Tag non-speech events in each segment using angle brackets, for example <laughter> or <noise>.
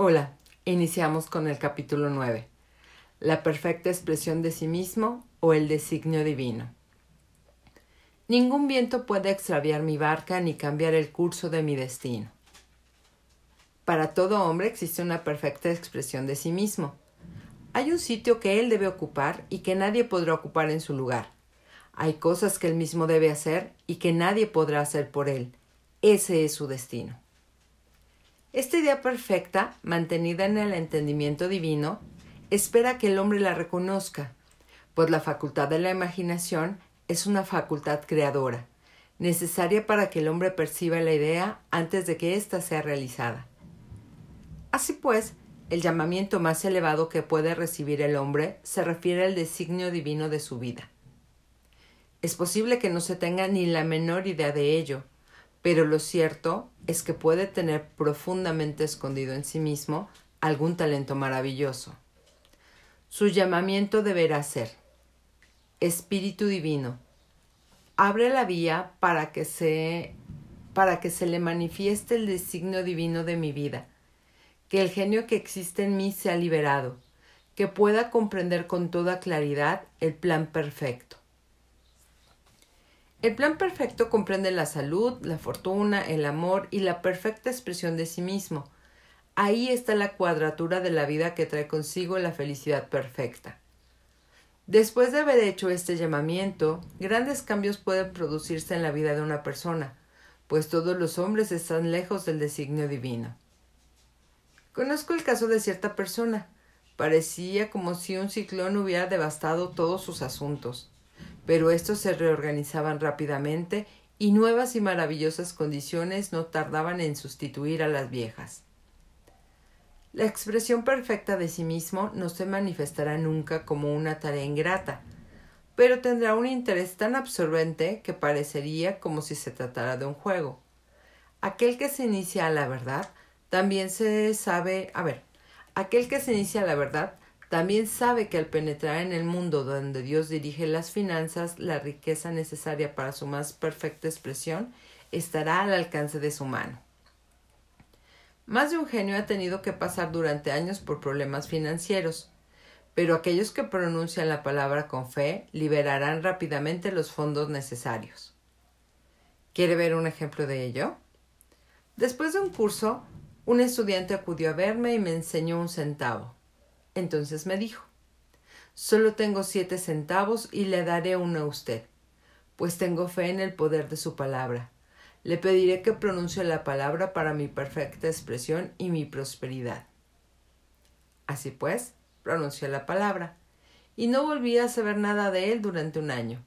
Hola, iniciamos con el capítulo 9. La perfecta expresión de sí mismo o el designio divino. Ningún viento puede extraviar mi barca ni cambiar el curso de mi destino. Para todo hombre existe una perfecta expresión de sí mismo. Hay un sitio que él debe ocupar y que nadie podrá ocupar en su lugar. Hay cosas que él mismo debe hacer y que nadie podrá hacer por él. Ese es su destino. Esta idea perfecta, mantenida en el entendimiento divino, espera que el hombre la reconozca, pues la facultad de la imaginación es una facultad creadora, necesaria para que el hombre perciba la idea antes de que ésta sea realizada. Así pues, el llamamiento más elevado que puede recibir el hombre se refiere al designio divino de su vida. Es posible que no se tenga ni la menor idea de ello, pero lo cierto es que puede tener profundamente escondido en sí mismo algún talento maravilloso. Su llamamiento deberá ser Espíritu Divino. Abre la vía para que se para que se le manifieste el designio divino de mi vida, que el genio que existe en mí sea liberado, que pueda comprender con toda claridad el plan perfecto. El plan perfecto comprende la salud, la fortuna, el amor y la perfecta expresión de sí mismo. Ahí está la cuadratura de la vida que trae consigo la felicidad perfecta. Después de haber hecho este llamamiento, grandes cambios pueden producirse en la vida de una persona, pues todos los hombres están lejos del designio divino. Conozco el caso de cierta persona. Parecía como si un ciclón hubiera devastado todos sus asuntos pero estos se reorganizaban rápidamente y nuevas y maravillosas condiciones no tardaban en sustituir a las viejas. La expresión perfecta de sí mismo no se manifestará nunca como una tarea ingrata, pero tendrá un interés tan absorbente que parecería como si se tratara de un juego. Aquel que se inicia a la verdad también se sabe, a ver, aquel que se inicia a la verdad también sabe que al penetrar en el mundo donde Dios dirige las finanzas, la riqueza necesaria para su más perfecta expresión estará al alcance de su mano. Más de un genio ha tenido que pasar durante años por problemas financieros, pero aquellos que pronuncian la palabra con fe liberarán rápidamente los fondos necesarios. ¿Quiere ver un ejemplo de ello? Después de un curso, un estudiante acudió a verme y me enseñó un centavo. Entonces me dijo Solo tengo siete centavos y le daré uno a usted, pues tengo fe en el poder de su palabra. Le pediré que pronuncie la palabra para mi perfecta expresión y mi prosperidad. Así pues, pronunció la palabra, y no volví a saber nada de él durante un año.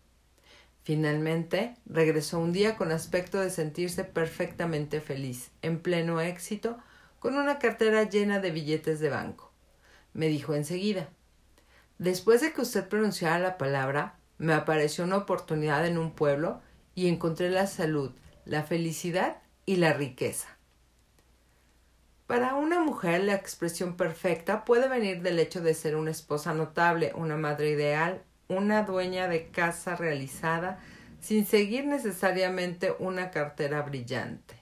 Finalmente, regresó un día con aspecto de sentirse perfectamente feliz, en pleno éxito, con una cartera llena de billetes de banco me dijo enseguida. Después de que usted pronunciara la palabra, me apareció una oportunidad en un pueblo y encontré la salud, la felicidad y la riqueza. Para una mujer la expresión perfecta puede venir del hecho de ser una esposa notable, una madre ideal, una dueña de casa realizada, sin seguir necesariamente una cartera brillante.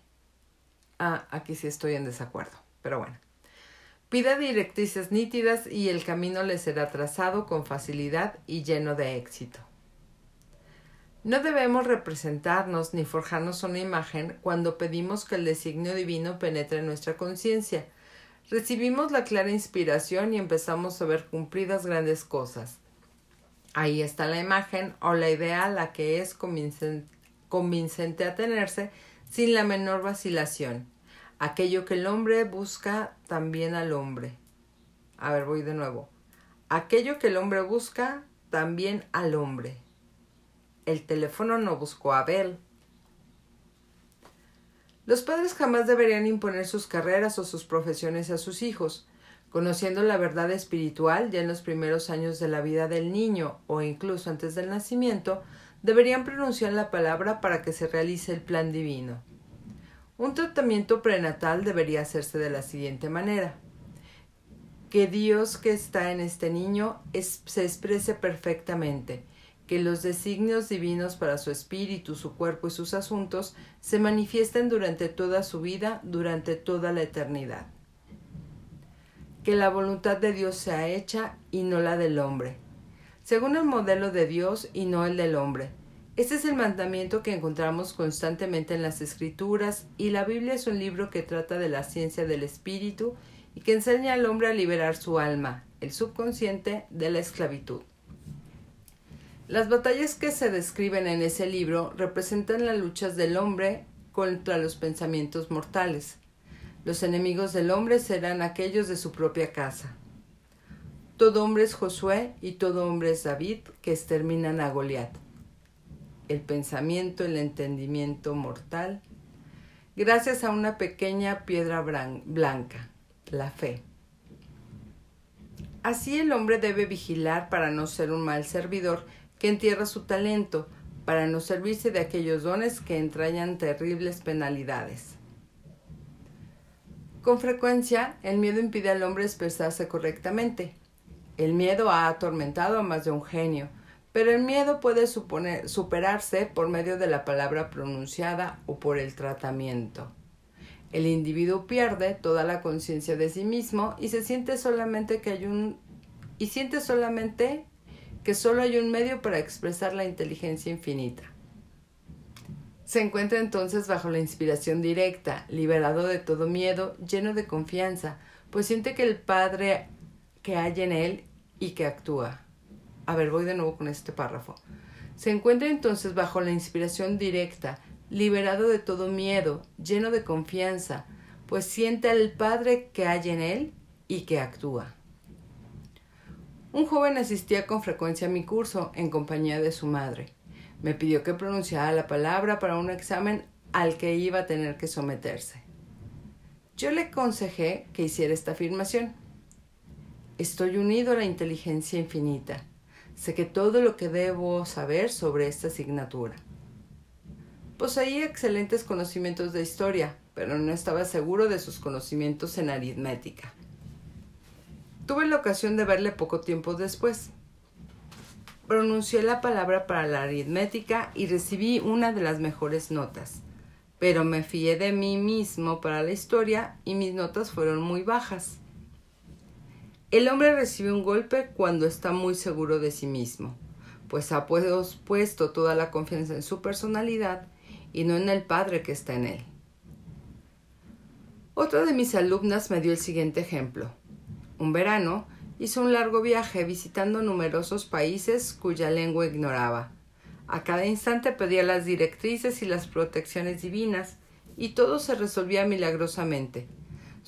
Ah, aquí sí estoy en desacuerdo, pero bueno. Pida directrices nítidas y el camino le será trazado con facilidad y lleno de éxito. No debemos representarnos ni forjarnos una imagen cuando pedimos que el designio divino penetre en nuestra conciencia. Recibimos la clara inspiración y empezamos a ver cumplidas grandes cosas. Ahí está la imagen o la idea la que es convincente a tenerse sin la menor vacilación Aquello que el hombre busca también al hombre. A ver, voy de nuevo. Aquello que el hombre busca también al hombre. El teléfono no buscó a Abel. Los padres jamás deberían imponer sus carreras o sus profesiones a sus hijos. Conociendo la verdad espiritual ya en los primeros años de la vida del niño o incluso antes del nacimiento, deberían pronunciar la palabra para que se realice el plan divino. Un tratamiento prenatal debería hacerse de la siguiente manera. Que Dios que está en este niño se exprese perfectamente, que los designios divinos para su espíritu, su cuerpo y sus asuntos se manifiesten durante toda su vida, durante toda la eternidad. que la voluntad de Dios sea hecha y no la del hombre, según el modelo de Dios y no el del hombre. Este es el mandamiento que encontramos constantemente en las Escrituras y la Biblia es un libro que trata de la ciencia del espíritu y que enseña al hombre a liberar su alma, el subconsciente, de la esclavitud. Las batallas que se describen en ese libro representan las luchas del hombre contra los pensamientos mortales. Los enemigos del hombre serán aquellos de su propia casa. Todo hombre es Josué y todo hombre es David que exterminan a Goliat. El pensamiento, el entendimiento mortal, gracias a una pequeña piedra blanca, la fe. Así el hombre debe vigilar para no ser un mal servidor que entierra su talento, para no servirse de aquellos dones que entrañan terribles penalidades. Con frecuencia, el miedo impide al hombre expresarse correctamente. El miedo ha atormentado a más de un genio, pero el miedo puede superarse por medio de la palabra pronunciada o por el tratamiento. El individuo pierde toda la conciencia de sí mismo y se siente solamente que hay un y siente solamente que solo hay un medio para expresar la inteligencia infinita. Se encuentra entonces bajo la inspiración directa, liberado de todo miedo, lleno de confianza, pues siente que el Padre que hay en él y que actúa. A ver, voy de nuevo con este párrafo. Se encuentra entonces bajo la inspiración directa, liberado de todo miedo, lleno de confianza, pues siente al Padre que hay en él y que actúa. Un joven asistía con frecuencia a mi curso en compañía de su madre. Me pidió que pronunciara la palabra para un examen al que iba a tener que someterse. Yo le aconsejé que hiciera esta afirmación. Estoy unido a la inteligencia infinita. Sé que todo lo que debo saber sobre esta asignatura. Poseía excelentes conocimientos de historia, pero no estaba seguro de sus conocimientos en aritmética. Tuve la ocasión de verle poco tiempo después. Pronuncié la palabra para la aritmética y recibí una de las mejores notas, pero me fié de mí mismo para la historia y mis notas fueron muy bajas. El hombre recibe un golpe cuando está muy seguro de sí mismo, pues ha puesto toda la confianza en su personalidad y no en el Padre que está en él. Otra de mis alumnas me dio el siguiente ejemplo. Un verano hizo un largo viaje visitando numerosos países cuya lengua ignoraba. A cada instante pedía las directrices y las protecciones divinas, y todo se resolvía milagrosamente.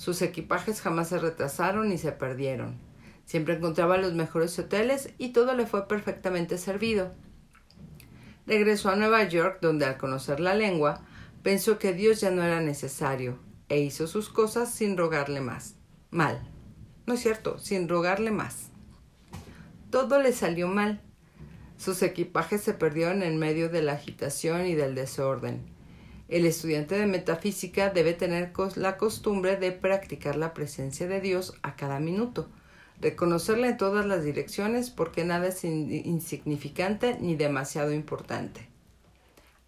Sus equipajes jamás se retrasaron ni se perdieron. Siempre encontraba los mejores hoteles y todo le fue perfectamente servido. Regresó a Nueva York, donde al conocer la lengua, pensó que Dios ya no era necesario, e hizo sus cosas sin rogarle más. Mal. No es cierto, sin rogarle más. Todo le salió mal. Sus equipajes se perdieron en medio de la agitación y del desorden. El estudiante de metafísica debe tener la costumbre de practicar la presencia de Dios a cada minuto, reconocerla en todas las direcciones porque nada es insignificante ni demasiado importante.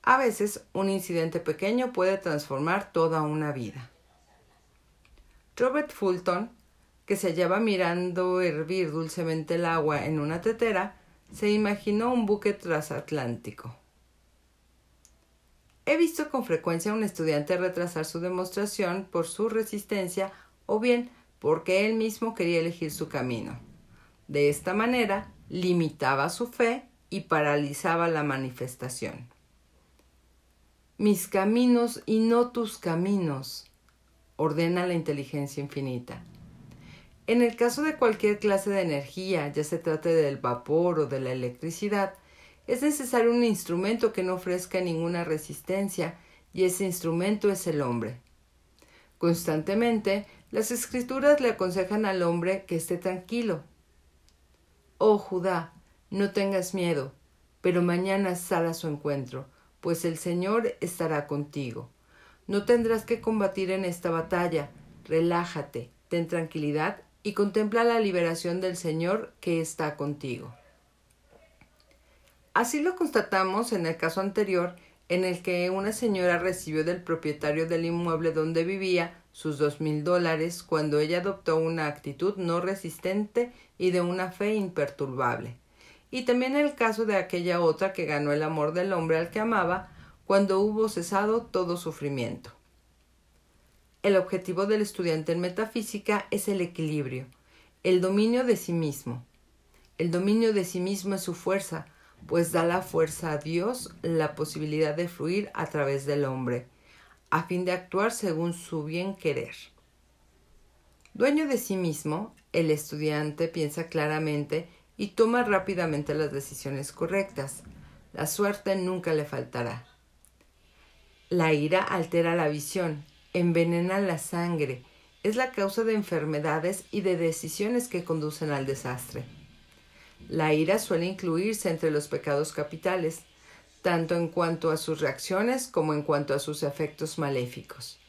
A veces un incidente pequeño puede transformar toda una vida. Robert Fulton, que se hallaba mirando hervir dulcemente el agua en una tetera, se imaginó un buque transatlántico. He visto con frecuencia a un estudiante retrasar su demostración por su resistencia o bien porque él mismo quería elegir su camino. De esta manera, limitaba su fe y paralizaba la manifestación. Mis caminos y no tus caminos, ordena la inteligencia infinita. En el caso de cualquier clase de energía, ya se trate del vapor o de la electricidad, es necesario un instrumento que no ofrezca ninguna resistencia, y ese instrumento es el hombre. Constantemente, las escrituras le aconsejan al hombre que esté tranquilo. Oh Judá, no tengas miedo, pero mañana sal a su encuentro, pues el Señor estará contigo. No tendrás que combatir en esta batalla, relájate, ten tranquilidad y contempla la liberación del Señor que está contigo. Así lo constatamos en el caso anterior, en el que una señora recibió del propietario del inmueble donde vivía sus dos mil dólares, cuando ella adoptó una actitud no resistente y de una fe imperturbable. Y también el caso de aquella otra que ganó el amor del hombre al que amaba, cuando hubo cesado todo sufrimiento. El objetivo del estudiante en metafísica es el equilibrio, el dominio de sí mismo. El dominio de sí mismo es su fuerza, pues da la fuerza a Dios la posibilidad de fluir a través del hombre a fin de actuar según su bien querer. Dueño de sí mismo, el estudiante piensa claramente y toma rápidamente las decisiones correctas. La suerte nunca le faltará. La ira altera la visión, envenena la sangre, es la causa de enfermedades y de decisiones que conducen al desastre. La ira suele incluirse entre los pecados capitales, tanto en cuanto a sus reacciones como en cuanto a sus efectos maléficos.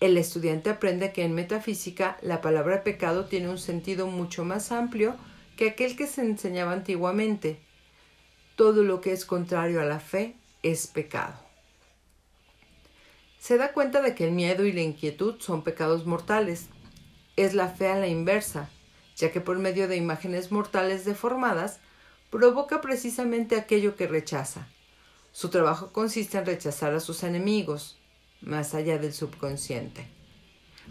El estudiante aprende que en metafísica la palabra pecado tiene un sentido mucho más amplio que aquel que se enseñaba antiguamente. Todo lo que es contrario a la fe es pecado. Se da cuenta de que el miedo y la inquietud son pecados mortales. Es la fe a la inversa, ya que por medio de imágenes mortales deformadas provoca precisamente aquello que rechaza, su trabajo consiste en rechazar a sus enemigos, más allá del subconsciente.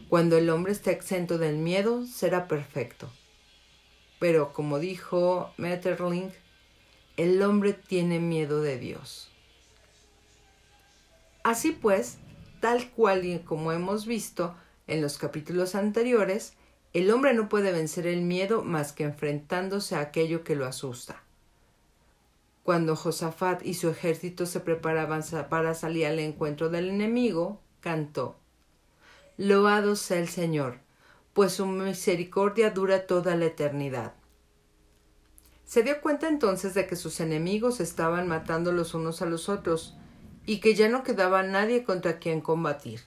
Cuando el hombre está exento del miedo, será perfecto. Pero, como dijo Metterling, el hombre tiene miedo de Dios. Así pues, tal cual y como hemos visto en los capítulos anteriores, el hombre no puede vencer el miedo más que enfrentándose a aquello que lo asusta. Cuando Josafat y su ejército se preparaban para salir al encuentro del enemigo, cantó Loado sea el Señor, pues su misericordia dura toda la eternidad. Se dio cuenta entonces de que sus enemigos estaban matando los unos a los otros, y que ya no quedaba nadie contra quien combatir.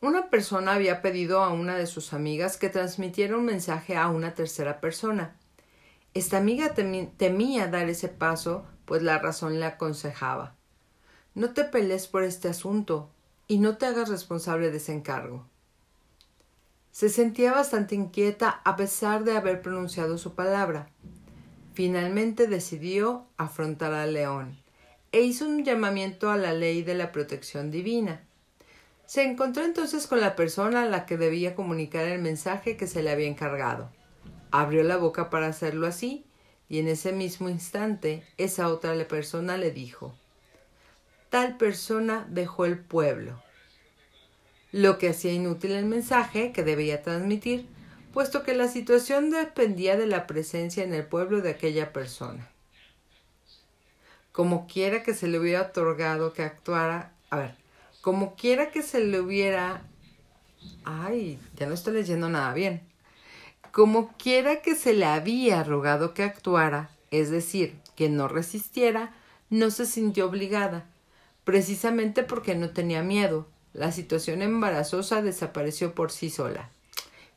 Una persona había pedido a una de sus amigas que transmitiera un mensaje a una tercera persona, esta amiga temía dar ese paso, pues la razón le aconsejaba No te pelees por este asunto y no te hagas responsable de ese encargo. Se sentía bastante inquieta a pesar de haber pronunciado su palabra. Finalmente decidió afrontar al león e hizo un llamamiento a la ley de la protección divina. Se encontró entonces con la persona a la que debía comunicar el mensaje que se le había encargado. Abrió la boca para hacerlo así, y en ese mismo instante esa otra persona le dijo Tal persona dejó el pueblo, lo que hacía inútil el mensaje que debía transmitir, puesto que la situación dependía de la presencia en el pueblo de aquella persona. Como quiera que se le hubiera otorgado que actuara, a ver, como quiera que se le hubiera... Ay, ya no estoy leyendo nada bien como quiera que se le había rogado que actuara, es decir, que no resistiera, no se sintió obligada, precisamente porque no tenía miedo. La situación embarazosa desapareció por sí sola.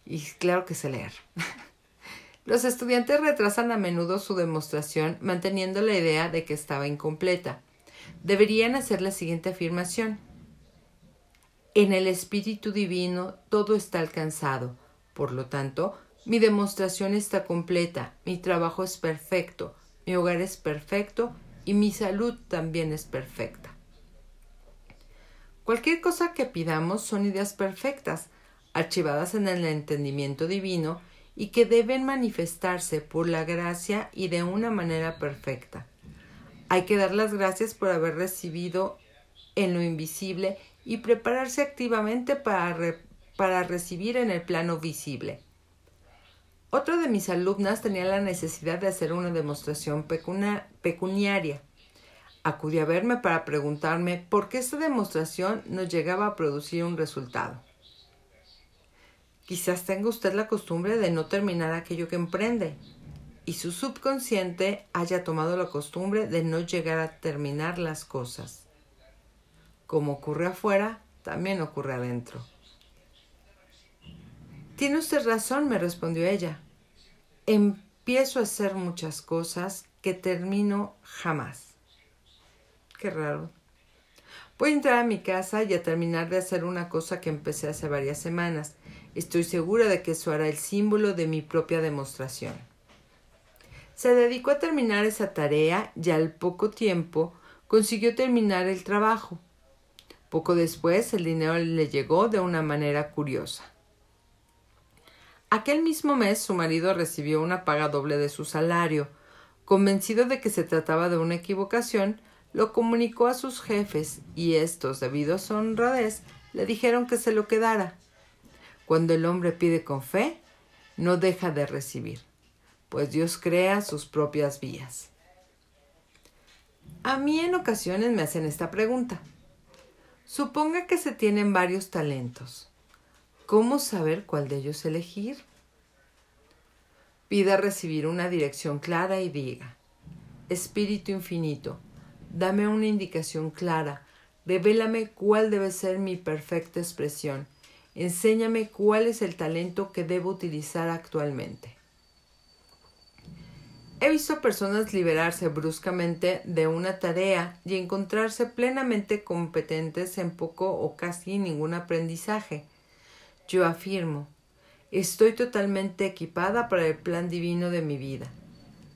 Y claro que se leer. <laughs> Los estudiantes retrasan a menudo su demostración manteniendo la idea de que estaba incompleta. Deberían hacer la siguiente afirmación. En el Espíritu Divino todo está alcanzado. Por lo tanto, mi demostración está completa, mi trabajo es perfecto, mi hogar es perfecto y mi salud también es perfecta. Cualquier cosa que pidamos son ideas perfectas, archivadas en el entendimiento divino y que deben manifestarse por la gracia y de una manera perfecta. Hay que dar las gracias por haber recibido en lo invisible y prepararse activamente para, para recibir en el plano visible. Otra de mis alumnas tenía la necesidad de hacer una demostración pecuniaria. Acudió a verme para preguntarme por qué esta demostración no llegaba a producir un resultado. Quizás tenga usted la costumbre de no terminar aquello que emprende y su subconsciente haya tomado la costumbre de no llegar a terminar las cosas. Como ocurre afuera, también ocurre adentro. Tiene usted razón, me respondió ella. Empiezo a hacer muchas cosas que termino jamás. Qué raro. Voy a entrar a mi casa y a terminar de hacer una cosa que empecé hace varias semanas. Estoy segura de que eso hará el símbolo de mi propia demostración. Se dedicó a terminar esa tarea y al poco tiempo consiguió terminar el trabajo. Poco después el dinero le llegó de una manera curiosa. Aquel mismo mes su marido recibió una paga doble de su salario. Convencido de que se trataba de una equivocación, lo comunicó a sus jefes y estos, debido a su honradez, le dijeron que se lo quedara. Cuando el hombre pide con fe, no deja de recibir, pues Dios crea sus propias vías. A mí en ocasiones me hacen esta pregunta. Suponga que se tienen varios talentos. ¿Cómo saber cuál de ellos elegir? Pida recibir una dirección clara y diga, Espíritu infinito, dame una indicación clara, revélame cuál debe ser mi perfecta expresión, enséñame cuál es el talento que debo utilizar actualmente. He visto personas liberarse bruscamente de una tarea y encontrarse plenamente competentes en poco o casi ningún aprendizaje. Yo afirmo, estoy totalmente equipada para el plan divino de mi vida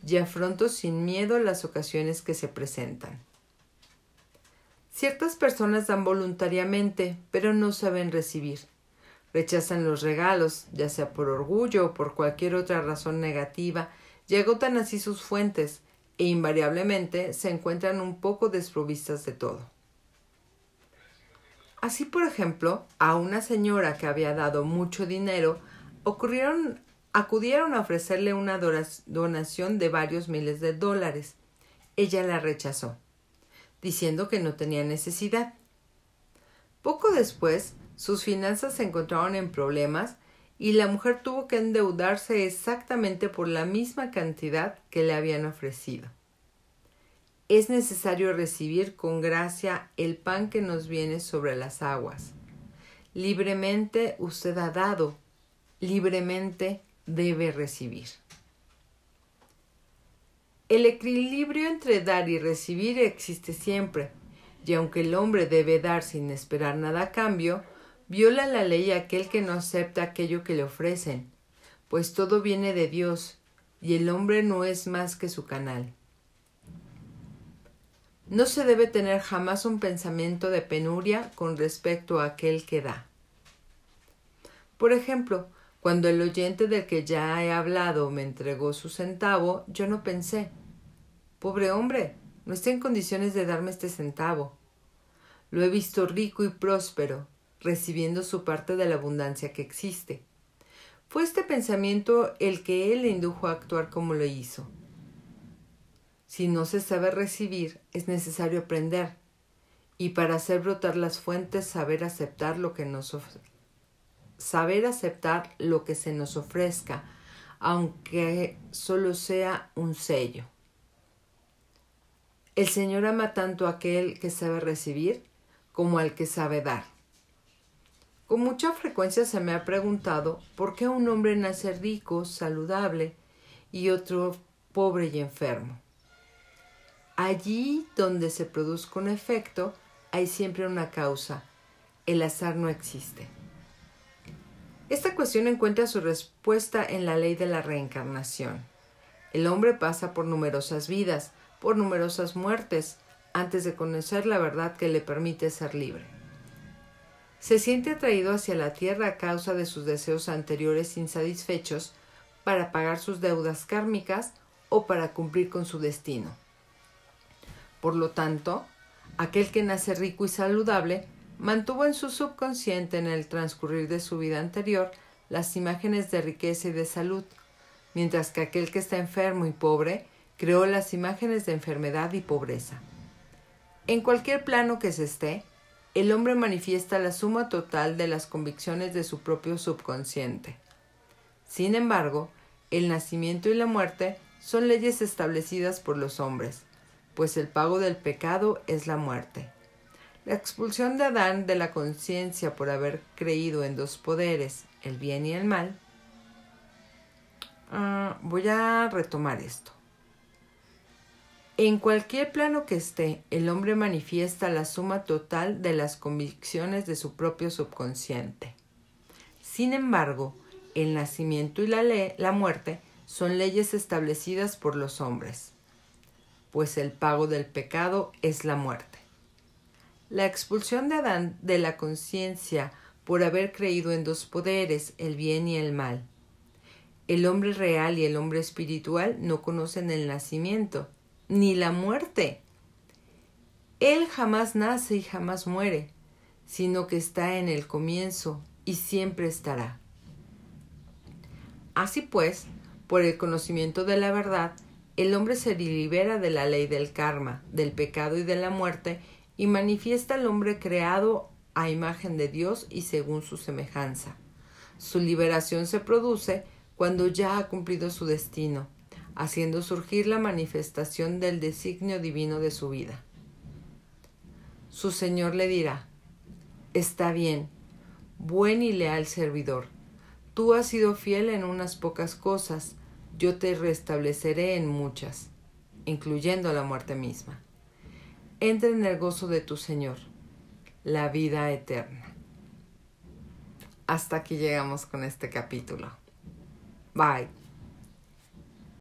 y afronto sin miedo las ocasiones que se presentan. Ciertas personas dan voluntariamente, pero no saben recibir. Rechazan los regalos, ya sea por orgullo o por cualquier otra razón negativa, y agotan así sus fuentes, e invariablemente se encuentran un poco desprovistas de todo. Así, por ejemplo, a una señora que había dado mucho dinero, acudieron a ofrecerle una donación de varios miles de dólares. Ella la rechazó, diciendo que no tenía necesidad. Poco después, sus finanzas se encontraron en problemas y la mujer tuvo que endeudarse exactamente por la misma cantidad que le habían ofrecido es necesario recibir con gracia el pan que nos viene sobre las aguas. Libremente usted ha dado, libremente debe recibir. El equilibrio entre dar y recibir existe siempre, y aunque el hombre debe dar sin esperar nada a cambio, viola la ley aquel que no acepta aquello que le ofrecen, pues todo viene de Dios, y el hombre no es más que su canal. No se debe tener jamás un pensamiento de penuria con respecto a aquel que da. Por ejemplo, cuando el oyente del que ya he hablado me entregó su centavo, yo no pensé Pobre hombre, no está en condiciones de darme este centavo. Lo he visto rico y próspero, recibiendo su parte de la abundancia que existe. Fue este pensamiento el que él le indujo a actuar como lo hizo. Si no se sabe recibir, es necesario aprender. Y para hacer brotar las fuentes, saber aceptar lo que nos saber aceptar lo que se nos ofrezca, aunque solo sea un sello. El Señor ama tanto a aquel que sabe recibir como al que sabe dar. Con mucha frecuencia se me ha preguntado por qué un hombre nace rico, saludable, y otro pobre y enfermo. Allí donde se produzca un efecto, hay siempre una causa. El azar no existe. Esta cuestión encuentra su respuesta en la ley de la reencarnación. El hombre pasa por numerosas vidas, por numerosas muertes, antes de conocer la verdad que le permite ser libre. Se siente atraído hacia la tierra a causa de sus deseos anteriores insatisfechos para pagar sus deudas kármicas o para cumplir con su destino. Por lo tanto, aquel que nace rico y saludable mantuvo en su subconsciente en el transcurrir de su vida anterior las imágenes de riqueza y de salud, mientras que aquel que está enfermo y pobre creó las imágenes de enfermedad y pobreza. En cualquier plano que se esté, el hombre manifiesta la suma total de las convicciones de su propio subconsciente. Sin embargo, el nacimiento y la muerte son leyes establecidas por los hombres, pues el pago del pecado es la muerte. La expulsión de Adán de la conciencia por haber creído en dos poderes, el bien y el mal. Ah, voy a retomar esto. En cualquier plano que esté, el hombre manifiesta la suma total de las convicciones de su propio subconsciente. Sin embargo, el nacimiento y la, la muerte son leyes establecidas por los hombres, pues el pago del pecado es la muerte. La expulsión de Adán de la conciencia por haber creído en dos poderes, el bien y el mal. El hombre real y el hombre espiritual no conocen el nacimiento, ni la muerte. Él jamás nace y jamás muere, sino que está en el comienzo y siempre estará. Así pues, por el conocimiento de la verdad, el hombre se libera de la ley del karma, del pecado y de la muerte, y manifiesta al hombre creado a imagen de Dios y según su semejanza. Su liberación se produce cuando ya ha cumplido su destino, haciendo surgir la manifestación del designio divino de su vida. Su Señor le dirá, Está bien, buen y leal servidor, tú has sido fiel en unas pocas cosas, yo te restableceré en muchas, incluyendo la muerte misma. Entra en el gozo de tu Señor, la vida eterna. Hasta aquí llegamos con este capítulo. Bye.